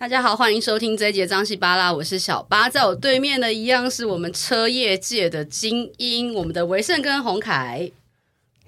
大家好，欢迎收听这一节张西巴拉，我是小八，在我对面的一样是我们车业界的精英，我们的维盛跟洪凯。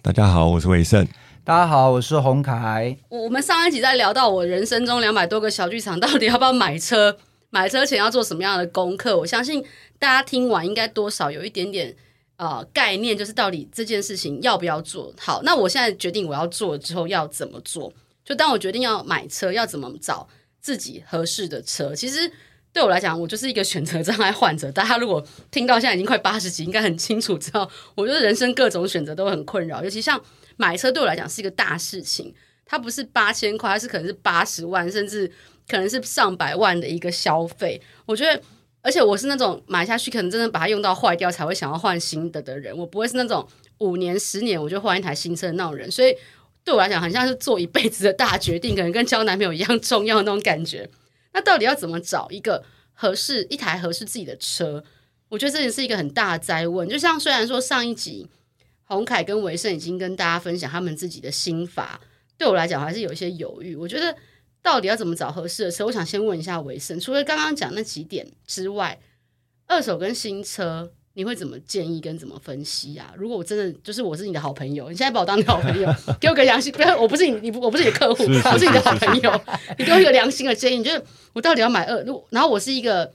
大家好，我是维盛。大家好，我是洪凯。我们上一集在聊到我人生中两百多个小剧场，到底要不要买车？买车前要做什么样的功课？我相信大家听完应该多少有一点点呃概念，就是到底这件事情要不要做好。那我现在决定我要做之后要怎么做？就当我决定要买车，要怎么找？自己合适的车，其实对我来讲，我就是一个选择障碍患者。大家如果听到现在已经快八十集，应该很清楚知道，我觉得人生各种选择都很困扰。尤其像买车，对我来讲是一个大事情，它不是八千块，它是可能是八十万，甚至可能是上百万的一个消费。我觉得，而且我是那种买下去可能真的把它用到坏掉才会想要换新的的人，我不会是那种五年、十年我就换一台新车的那种人，所以。对我来讲，很像是做一辈子的大决定，可能跟交男朋友一样重要那种感觉。那到底要怎么找一个合适一台合适自己的车？我觉得这也是一个很大的灾问。就像虽然说上一集洪凯跟维盛已经跟大家分享他们自己的心法，对我来讲还是有一些犹豫。我觉得到底要怎么找合适的车？我想先问一下维盛，除了刚刚讲那几点之外，二手跟新车。你会怎么建议跟怎么分析啊？如果我真的就是我是你的好朋友，你现在把我当你的好朋友，给我个良心，不要我不是你，你我不是你的客户，是是是是我是你的好朋友，你给我一个良心的建议，你觉得我到底要买二？如然后我是一个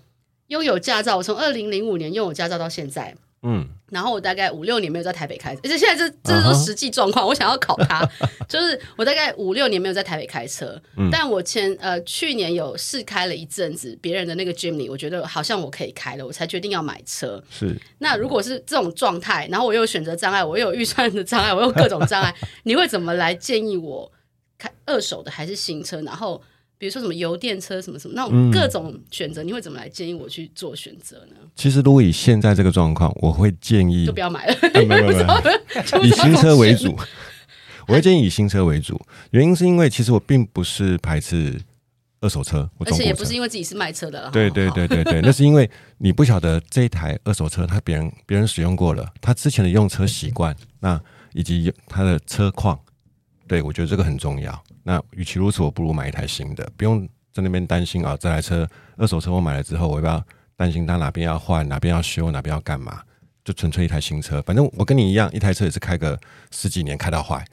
拥有驾照，我从二零零五年拥有驾照到现在。嗯，然后我大概五六年没有在台北开车，而且现在这这是实际状况。Uh -huh. 我想要考它，就是我大概五六年没有在台北开车，嗯、但我前呃去年有试开了一阵子别人的那个 Jimny，我觉得好像我可以开了，我才决定要买车。是，那如果是这种状态，然后我又有选择障碍，我又有预算的障碍，我有各种障碍，你会怎么来建议我开二手的还是新车？然后。比如说什么油电车什么什么，那种各种选择，你会怎么来建议我去做选择呢？其实如果以现在这个状况，我会建议就不要买了，没有没有，以新车 为主。我会建议以新车为主，原因是因为其实我并不是排斥二手车，而且也不是因为自己是卖车的。对对对对对，那是因为你不晓得这一台二手车，它别人别人使用过了，他之前的用车习惯，那以及他的车况。对，我觉得这个很重要。那与其如此，我不如买一台新的，不用在那边担心啊。这台车二手车我买了之后，我要不要担心它哪边要换、哪边要修、哪边要干嘛？就纯粹一台新车，反正我跟你一样，一台车也是开个十几年，开到坏。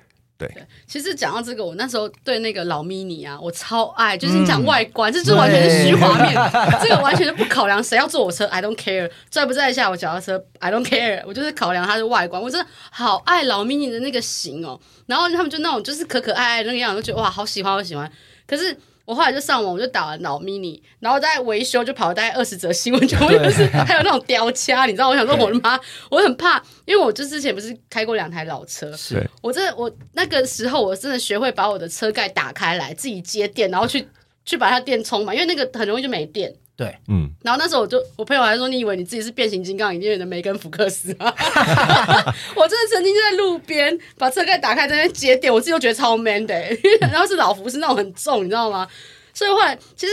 对，其实讲到这个，我那时候对那个老 Mini 啊，我超爱。就是你讲外观，嗯、这就完全是虚华面，这个完全是不考量谁要坐我车，I don't care，拽不拽下我脚踏车，I don't care，我就是考量它的外观。我真的好爱老 Mini 的那个型哦，然后他们就那种就是可可爱爱的那个样子，就觉得哇，好喜欢，好喜欢。可是。我后来就上网，我就打了老 mini，然后在维修就跑了大概二十则新闻，全部就是还有那种雕掐，你知道？我想说，我的妈，我很怕，因为我就之前不是开过两台老车，是我这我那个时候我真的学会把我的车盖打开来，自己接电，然后去去把它电充满，因为那个很容易就没电。对，嗯，然后那时候我就我朋友还说，你以为你自己是变形金刚里面的梅根福克斯啊？我真的曾经就在路边把车盖打开在那边接电，我自己都觉得超 man 的，然后是老福是那种很重，你知道吗？所以后来其实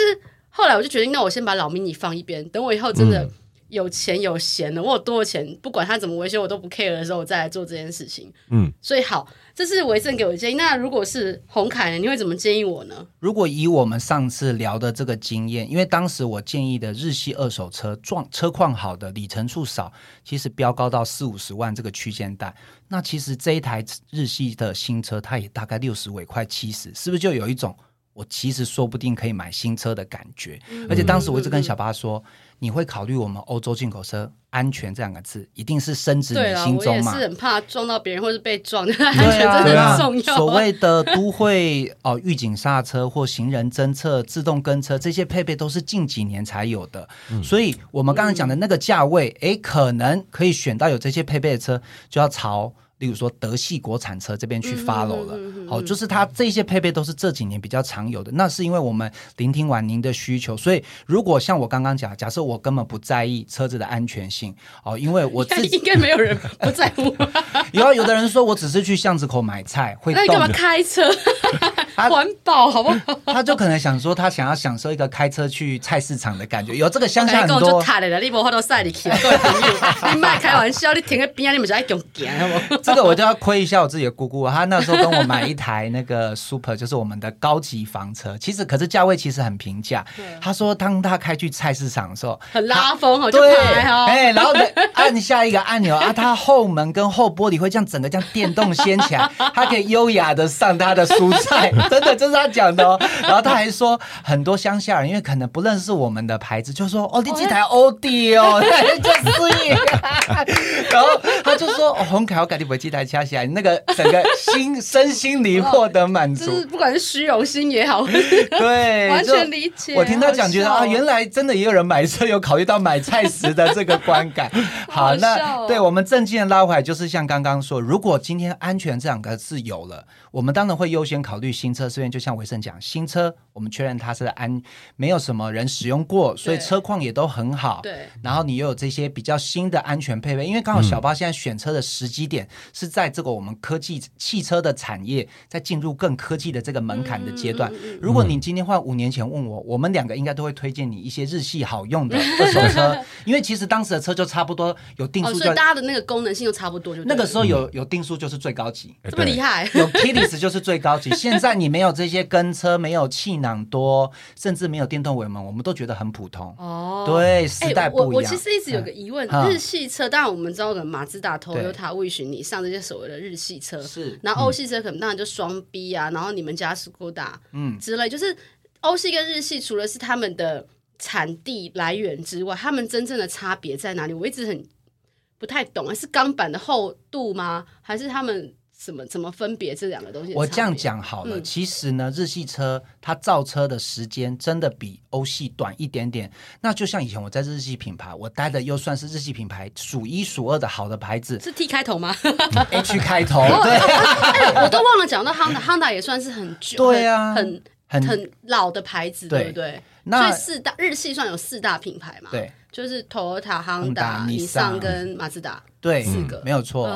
后来我就决定，那我先把老 mini 放一边，等我以后真的有钱有闲的，我有多少钱，不管他怎么维修我都不 care 的时候，我再来做这件事情。嗯，所以好。这是维正给我的建议。那如果是洪凯呢？你会怎么建议我呢？如果以我们上次聊的这个经验，因为当时我建议的日系二手车，状车况好的，里程数少，其实标高到四五十万这个区间带。那其实这一台日系的新车，它也大概六十尾，快七十，是不是就有一种我其实说不定可以买新车的感觉？嗯、而且当时我一直跟小巴说。嗯嗯你会考虑我们欧洲进口车安全这两个字，一定是深植你心中嘛？我也是很怕撞到别人，或是被撞，安全真的很重要。所谓的都会哦，预警刹车或行人侦测、自动跟车这些配备都是近几年才有的。嗯、所以，我们刚才讲的那个价位，哎、嗯，可能可以选到有这些配备的车，就要朝。例如说德系国产车这边去 follow 了，好、就是它这些配备都是这几年比较常有的。那是因为我们聆听完您的需求，所以如果像我刚刚讲，假设我根本不在意车子的安全性，哦，因为我 自己应该没有人不在乎。有啊，有的人说我只是去巷子口买菜，会动。那你干嘛开车？环保好不好？他就可能想说，他想要享受一个开车去菜市场的感觉，有这个乡下很多。你无法度赛里去，各位朋友，你卖开玩笑，你停在边啊，你们就爱用行，好不？这个我就要亏一下我自己的姑姑，她那时候跟我买一台那个 Super，就是我们的高级房车，其实可是价位其实很平价。她说，当她开去菜市场的时候，很拉风哦，就对，哎，然后按下一个按钮啊，它后门跟后玻璃会这样整个这样电动掀起来，她可以优雅的上她的蔬菜，真的这是她讲的哦。然后她还说，很多乡下人因为可能不认识我们的牌子，就说哦，你这台欧迪哦，就是耶。然后他就说，哦，红凯我赶紧把这台掐起来，那个整个心身心灵获得满足，就是不管是虚荣心也好，对，完全理解。我听他讲，觉得啊，原来真的也有人买车有考虑到买菜时的这个观感。好，那对我们正经的拉回来，就是像刚刚说，如果今天安全这两个字有了，我们当然会优先考虑新车。虽然就像维盛讲，新车我们确认它是安，没有什么人使用过，所以车况也都很好。对，然后你又有这些比较新的安全配备，因为刚好小巴现在选车的时机点是在这个我们科技汽车的产业在进入更科技的这个门槛的阶段。如果你今天换五年前问我，我们两个应该都会推荐你一些日系好用的 二手车，因为其实当时的车就差不多有定速，所以大家的那个功能性就差不多。就那个时候有有定速就是最高级，这么厉害，有 Keyless 就是最高级。现在你没有这些跟车，没有气囊多，甚至没有电动尾门，我们都觉得很普通。哦，对，时代不一样。我我其实一直有个疑问，日系车当然我们知道的马自达、Toyota、Wish，你上这些所谓的日系车是，然后欧系车可能当然就双 B 啊，然后你们家是 Skoda 嗯之类，就是欧系跟日系除了是他们的产地来源之外，他们真正的差别在哪里？我一直很不太懂，还是钢板的厚度吗？还是他们？怎么怎么分别这两个东西？我这样讲好了，嗯、其实呢，日系车它造车的时间真的比欧系短一点点。那就像以前我在日系品牌，我待的又算是日系品牌数一数二的好的牌子，是 T 开头吗？H 开头，对、哎，我都忘了讲到 Honda，Honda 也算是很久，对啊，很很很老的牌子，对，对不对？那所以四大日系算有四大品牌嘛？对。就是 Toyota、Honda、尼桑跟马自达，对，四个没有错。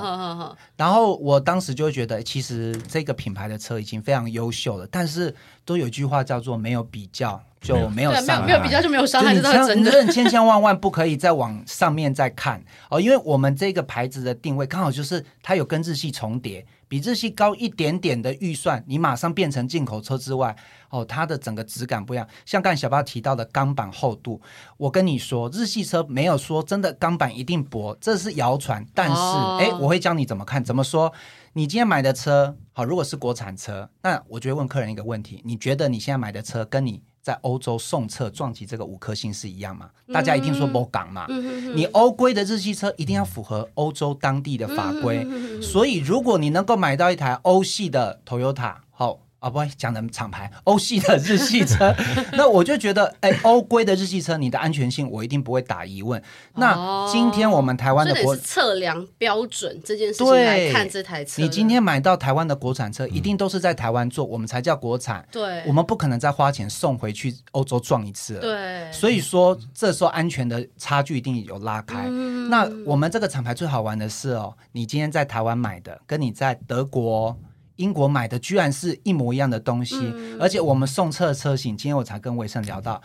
然后我当时就觉得，其实这个品牌的车已经非常优秀了，但是都有一句话叫做“没有比较就没有伤害”，没有比较就没有伤害，这是真的。千千万万不可以再往上面再看哦，因为我们这个牌子的定位刚好就是它有跟日系重叠。比日系高一点点的预算，你马上变成进口车之外，哦，它的整个质感不一样。像刚才小巴提到的钢板厚度，我跟你说，日系车没有说真的钢板一定薄，这是谣传。但是，哎、哦，我会教你怎么看，怎么说。你今天买的车，好，如果是国产车，那我就会问客人一个问题：你觉得你现在买的车跟你在欧洲送测撞击这个五颗星是一样吗？大家一定说不港嘛。你欧规的日系车一定要符合欧洲当地的法规，所以如果你能够买到一台欧系的 Toyota，好。啊，不会讲的厂牌，欧系的日系车，那我就觉得，哎，欧规的日系车，你的安全性我一定不会打疑问。那今天我们台湾的国测量标准这件事情来看这台车，你今天买到台湾的国产车，一定都是在台湾做，我们才叫国产。对，我们不可能再花钱送回去欧洲撞一次。对，所以说这时候安全的差距一定有拉开。那我们这个厂牌最好玩的是哦，你今天在台湾买的，跟你在德国。英国买的居然是一模一样的东西，嗯、而且我们送车的车型，今天我才跟维盛聊到。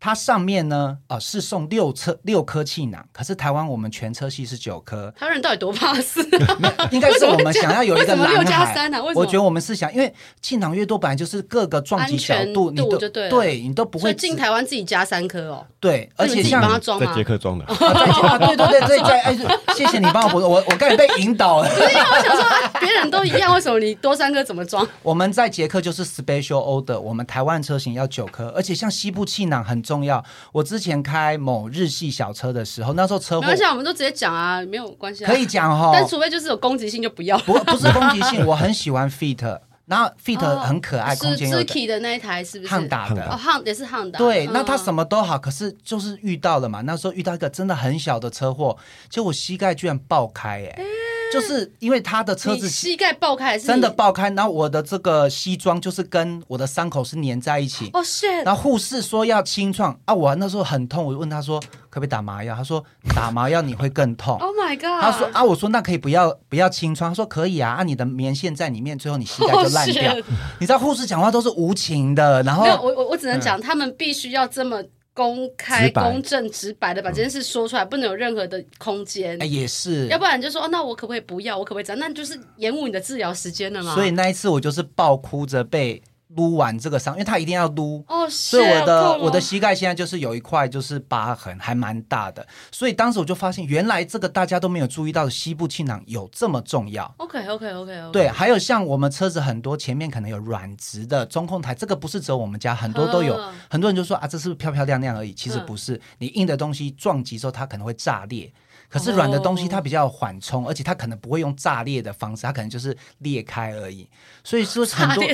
它上面呢，呃，是送六车六颗气囊，可是台湾我们全车系是九颗。台湾人到底多怕死？应该是我们想要有一个蓝海。六加三啊？为什么？我觉得我们是想，因为气囊越多，本来就是各个撞击角度，你都对，你都不会进台湾自己加三颗哦。对，而且像在捷克装的。啊，对对对对对，哎，谢谢你帮我补，我我刚才被引导了。因为我想说，别人都一样，为什么你多三颗怎么装？我们在捷克就是 special order，我们台湾车型要九颗，而且像西部气囊很重要，我。之前开某日系小车的时候，那时候车祸，没关系，我们都直接讲啊，没有关系，可以讲哈。但除非就是有攻击性就不要。不，不是攻击性，我很喜欢 Fit，然后 Fit 很可爱，空间有。是 Suzuki 的那一台是不是？汉达的哦，汉也是汉达。对，那它什么都好，可是就是遇到了嘛。那时候遇到一个真的很小的车祸，结果我膝盖居然爆开，哎。就是因为他的车子膝盖爆开，真的爆开，然后我的这个西装就是跟我的伤口是粘在一起。哦，shit！然后护士说要清创啊，我那时候很痛，我就问他说可不可以打麻药，他说打麻药你会更痛。Oh my god！他说啊，我说那可以不要不要清创，他说可以啊，啊你的棉线在里面，最后你膝盖就烂掉。Oh, 你知道护士讲话都是无情的，然后没有我我我只能讲，嗯、他们必须要这么。公开、公正、直白的把这件事说出来，嗯、不能有任何的空间。哎，也是，要不然就说哦，那我可不可以不要？我可不可以这样？那就是延误你的治疗时间了嘛。所以那一次我就是爆哭着被。撸完这个伤，因为它一定要撸，哦，所以我的我的膝盖现在就是有一块就是疤痕，还蛮大的。所以当时我就发现，原来这个大家都没有注意到的膝部气囊有这么重要。OK OK OK OK。对，还有像我们车子很多前面可能有软质的中控台，这个不是只有我们家，很多都有。很多人就说啊，这是不是漂漂亮亮而已？其实不是，呵你硬的东西撞击之后它可能会炸裂。可是软的东西它比较缓冲，而且它可能不会用炸裂的方式，它可能就是裂开而已。所以说 很多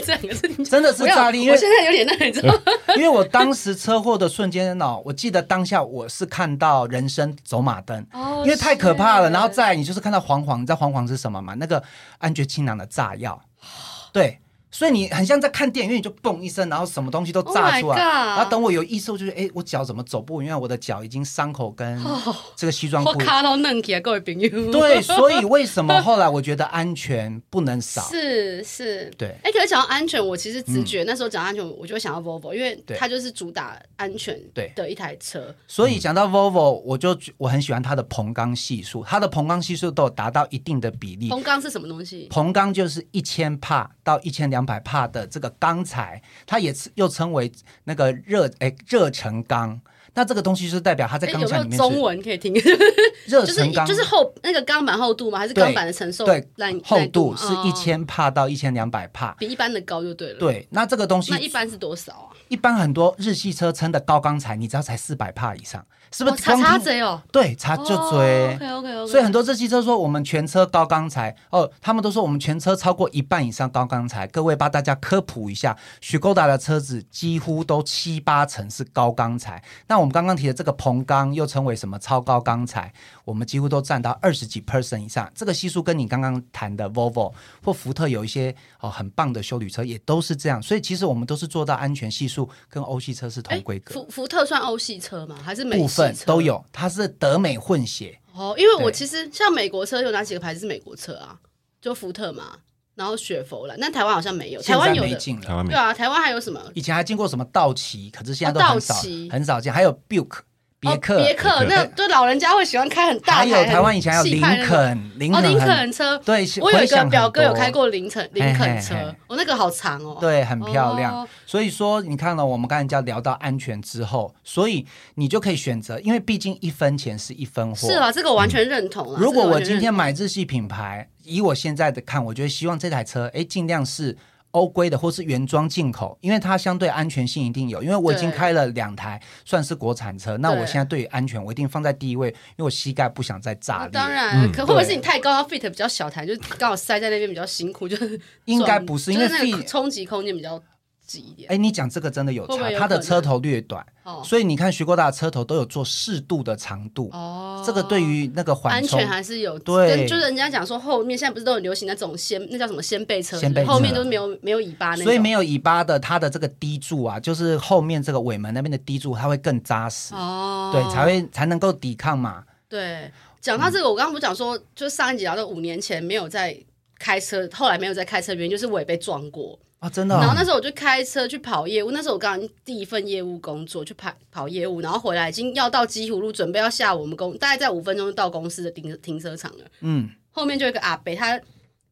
真的是炸裂，因为我现在有点那种。因为我当时车祸的瞬间呢，我记得当下我是看到人生走马灯，因为太可怕了。然后再你就是看到黄黄，你知道黄黄是什么吗？那个安全气囊的炸药，对。所以你很像在看电影，因为你就嘣一声，然后什么东西都炸出来。Oh、然后等我有意识，我就是，哎，我脚怎么走不稳？因为我的脚已经伤口跟 这个西装裤。我卡到嫩起来，各位朋友。对，所以为什么后来我觉得安全不能少？是是，对。哎，可是讲到安全，我其实直觉、嗯、那时候讲安全，我就会想到 Volvo，因为它就是主打安全对的一台车。所以讲到 Volvo，我就我很喜欢它的硼钢系数，它的硼钢系数都有达到一定的比例。硼钢是什么东西？硼钢就是一千帕到一千两百帕的这个。钢材，它也是又称为那个热哎热成钢，那这个东西就是代表它在钢材里面。有没有中文可以听？热成钢就是厚那个钢板厚度吗？还是钢板的承受对厚度是一千帕到一千两百帕，比一般的高就对了。对，那这个东西那一般是多少啊？一般很多日系车称的高钢材，你知道才四百帕以上。是不是擦擦嘴哦？对，擦就嘴。OK OK OK。所以很多日系车说我们全车高钢材哦，他们都说我们全车超过一半以上高钢材。各位帮大家科普一下，Škoda 的车子几乎都七八成是高钢材。那我们刚刚提的这个硼钢又称为什么超高钢材？我们几乎都占到二十几 percent 以上。这个系数跟你刚刚谈的 Volvo 或福特有一些哦很棒的修旅车也都是这样。所以其实我们都是做到安全系数跟欧系车是同规格。福福特算欧系车吗？还是美系？都有，它是德美混血哦。因为我其实像美国车有哪几个牌子是美国车啊？就福特嘛，然后雪佛兰。但台湾好像没有，台湾有的。台湾没对啊，台湾还有什么？以前还进过什么道奇，可是现在都很少，很少见。还有 Buick。别克，别克，那对老人家会喜欢开很大。还有台湾以前还有林肯，林肯，林肯车。对，我有一个表哥有开过林肯，林肯车，我，那个好长哦。对，很漂亮。所以说，你看了我们刚才聊到安全之后，所以你就可以选择，因为毕竟一分钱是一分货。是啊，这个我完全认同。如果我今天买日系品牌，以我现在的看，我觉得希望这台车，哎，尽量是。欧规的或是原装进口，因为它相对安全性一定有。因为我已经开了两台，算是国产车，那我现在对于安全我一定放在第一位，因为我膝盖不想再炸裂。当然，嗯、可会不会是你太高，fit 比较小台，就刚好塞在那边比较辛苦，就是应该不是，因为那个冲击空间比较挤一点。哎，你讲这个真的有差，它的车头略短，所以你看徐国大车头都有做适度的长度。哦，这个对于那个缓冲安全还是有。对，就是人家讲说后面现在不是都很流行那种掀，那叫什么掀背车？掀背车后面都是没有没有尾巴那种。所以没有尾巴的，它的这个低柱啊，就是后面这个尾门那边的低柱，它会更扎实。哦，对，才会才能够抵抗嘛。对，讲到这个，我刚刚不是讲说，就是上一集聊到五年前没有在开车，后来没有再开车，原因就是我也被撞过。啊，真的、哦！然后那时候我就开车去跑业务，那时候我刚刚第一份业务工作去跑跑业务，然后回来已经要到基湖路，准备要下我们公，大概在五分钟就到公司的停停车场了。嗯，后面就有一个阿伯，他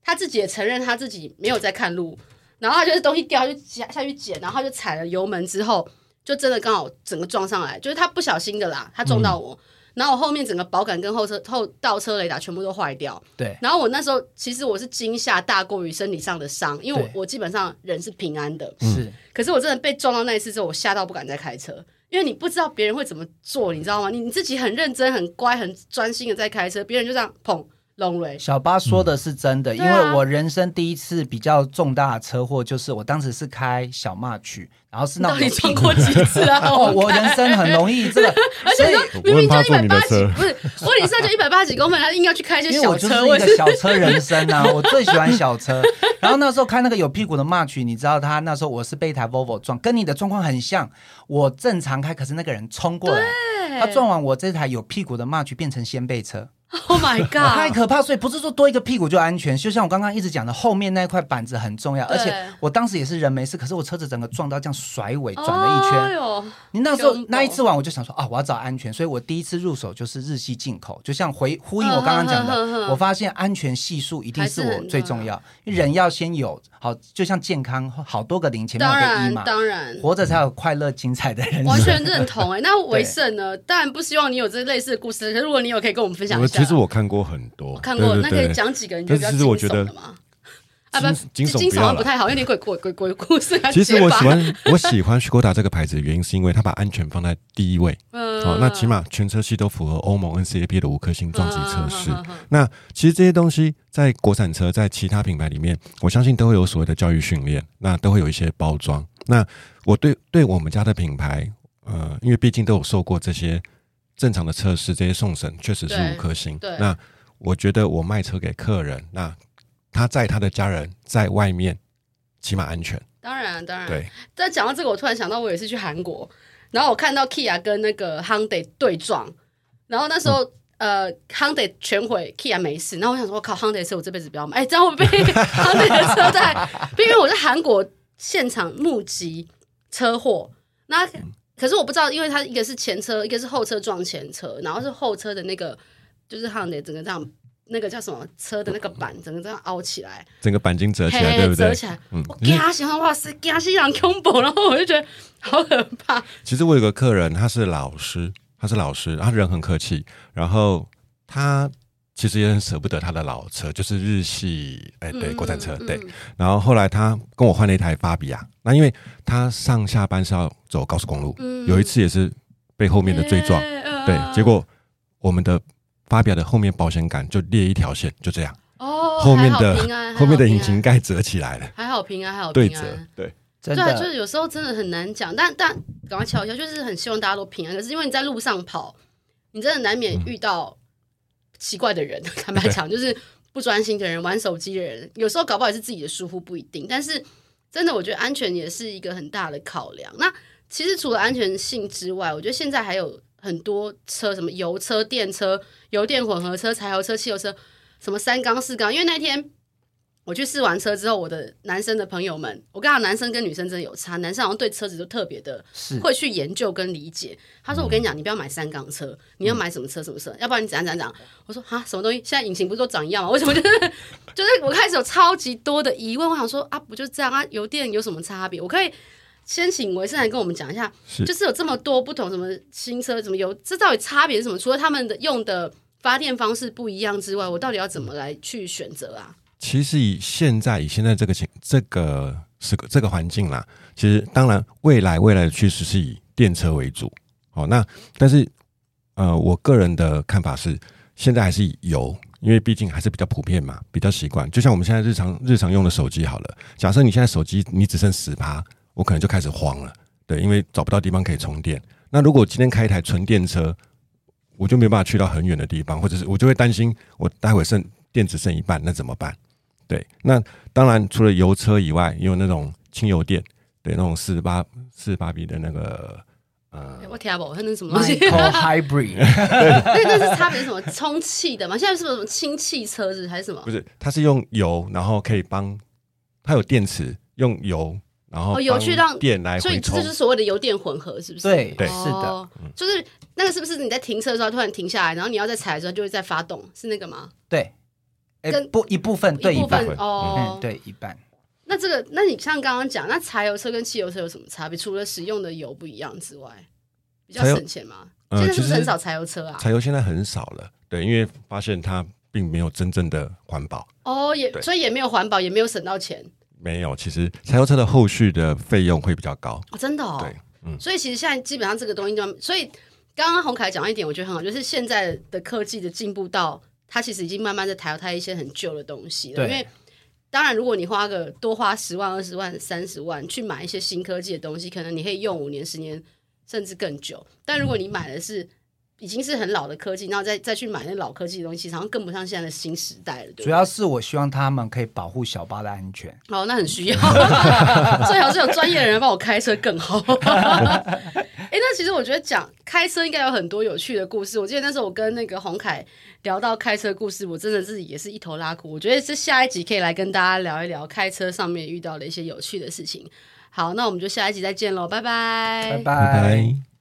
他自己也承认他自己没有在看路，然后他就是东西掉就下下去捡，然后他就踩了油门之后，就真的刚好整个撞上来，就是他不小心的啦，他撞到我。嗯然后我后面整个保杆跟后车后倒车雷达全部都坏掉。对。然后我那时候其实我是惊吓大过于身体上的伤，因为我我基本上人是平安的。是。可是我真的被撞到那一次之后，我吓到不敢再开车，因为你不知道别人会怎么做，你知道吗？你你自己很认真、很乖、很专心的在开车，别人就这样砰龙雷。小八说的是真的，嗯、因为我人生第一次比较重大的车祸，就是我当时是开小 March，然后是那种你撞过几次啊？哦，我人生很容易这个，而且说明明就一百八十几，不是我脸上就一百八十几公分，他硬要去开一些小车，因为我就是一个小车人生啊，我最喜欢小车。然后那时候开那个有屁股的 March，你知道他那时候我是被一台 Volvo 撞，跟你的状况很像。我正常开，可是那个人冲过来，他撞完我这台有屁股的 March 变成掀背车。Oh my god！太可怕，所以不是说多一个屁股就安全。就像我刚刚一直讲的，后面那块板子很重要。而且我当时也是人没事，可是我车子整个撞到这样甩尾转了一圈。哎哦！你那时候那一次玩，我就想说啊，我要找安全，所以我第一次入手就是日系进口。就像回呼应我刚刚讲的，我发现安全系数一定是我最重要，因为人要先有好，就像健康好多个零前面有个一嘛，当然活着才有快乐精彩的人生。完全认同哎，那为 胜呢？当然不希望你有这类似的故事，可是如果你有，可以跟我们分享一下。其实我看过很多，我看过，那可以讲几个人觉得比较惊悚的吗？啊不，惊悚不太好，有点鬼鬼鬼鬼故事。其实我喜欢 我喜欢 Škoda 这个牌子的原因，是因为它把安全放在第一位。嗯，好，那起码全车系都符合欧盟 NCAP 的五颗星撞击测试。那其实这些东西在国产车，在其他品牌里面，我相信都会有所谓的教育训练，那都会有一些包装。那我对对我们家的品牌，呃，因为毕竟都有受过这些。正常的测试，这些送审确实是五颗星。对，那我觉得我卖车给客人，那他在他的家人在外面起码安全。当然，当然。对。在讲到这个，我突然想到，我也是去韩国，然后我看到 Kia 跟那个 Hyundai 对撞，然后那时候、嗯、呃 Hyundai 全毁，Kia 没事。然后我想说，我靠，Hyundai 车我这辈子不要买，哎，这样会被 Hyundai 的车在，因为我在韩国现场目击车祸，那。嗯可是我不知道，因为它一个是前车，一个是后车撞前车，然后是后车的那个就是它的整个这样，那个叫什么车的那个板，整个这样凹起来，整个钣金折起来，对不对？折起来，嗯，我吓死，哇塞，吓死人恐怖，然后我就觉得 好可怕。其实我有个客人，他是老师，他是老师，他人很客气，然后他。其实也很舍不得他的老车，就是日系，哎，对，国产车，对。然后后来他跟我换了一台法比亚，那因为他上下班是要走高速公路，有一次也是被后面的追撞，对，结果我们的法比亚的后面保险杆就裂一条线，就这样。哦，后面的后面的引擎盖折起来了，还好平安，还好平安。对折，对，对，就是有时候真的很难讲，但但赶快敲一下，就是很希望大家都平安。可是因为你在路上跑，你真的难免遇到。奇怪的人，坦白讲，就是不专心的人，玩手机的人，有时候搞不好也是自己的疏忽，不一定。但是，真的，我觉得安全也是一个很大的考量。那其实除了安全性之外，我觉得现在还有很多车，什么油车、电车、油电混合车、柴油车、汽油车，什么三缸、四缸。因为那天。我去试完车之后，我的男生的朋友们，我跟他男生跟女生真的有差，男生好像对车子都特别的会去研究跟理解。他说：“我跟你讲，你不要买三缸车，你要买什么车什么车，嗯、要不然你怎样怎样怎样。”我说：“哈，什么东西？现在引擎不是都长一样吗？为什么就是就是我开始有超级多的疑问？我想说啊，不就这样啊？油电有什么差别？我可以先请维生来跟我们讲一下，是就是有这么多不同什么新车，什么油，这到底差别是什么？除了他们的用的发电方式不一样之外，我到底要怎么来去选择啊？”其实以现在以现在这个情这个是这个环境啦，其实当然未来未来的趋势是以电车为主，好，那但是呃我个人的看法是，现在还是以油，因为毕竟还是比较普遍嘛，比较习惯。就像我们现在日常日常用的手机好了，假设你现在手机你只剩十趴，我可能就开始慌了，对，因为找不到地方可以充电。那如果今天开一台纯电车，我就没办法去到很远的地方，或者是我就会担心我待会剩电池剩一半，那怎么办？对，那当然除了油车以外，也有那种轻油电，对，那种四十八四十八 V 的那个呃，我听不懂，那什么东西？Hybrid，对，那是差别什么？充气的吗？现在是不是什么氢气车子还是什么？不是，它是用油，然后可以帮它有电池，用油，然后油去让电来，所以这就是所谓的油电混合，是不是？对对，是的，就是那个是不是你在停车的时候突然停下来，然后你要再踩的时候就会再发动，是那个吗？对。跟不一部分对一半哦，对一半。那这个，那你像刚刚讲，那柴油车跟汽油车有什么差别？除了使用的油不一样之外，比较省钱吗？现在是不是很少柴油车啊？柴油现在很少了，对，因为发现它并没有真正的环保。哦，也所以也没有环保，也没有省到钱。没有，其实柴油车的后续的费用会比较高。哦，真的哦。对，嗯。所以其实现在基本上这个东西就，所以刚刚洪凯讲一点，我觉得很好，就是现在的科技的进步到。它其实已经慢慢在淘汰一些很旧的东西了。因为当然，如果你花个多花十万、二十万、三十万去买一些新科技的东西，可能你可以用五年、十年甚至更久。但如果你买的是已经是很老的科技，然后再再去买那老科技的东西，好像跟不上现在的新时代了。对对，主要是我希望他们可以保护小巴的安全。哦，那很需要，最好是有专业的人帮我开车更好。哎，那其实我觉得讲开车应该有很多有趣的故事。我记得那时候我跟那个洪凯聊到开车故事，我真的是也是一头拉苦。我觉得这下一集可以来跟大家聊一聊开车上面遇到的一些有趣的事情。好，那我们就下一集再见喽，拜拜，拜拜。拜拜。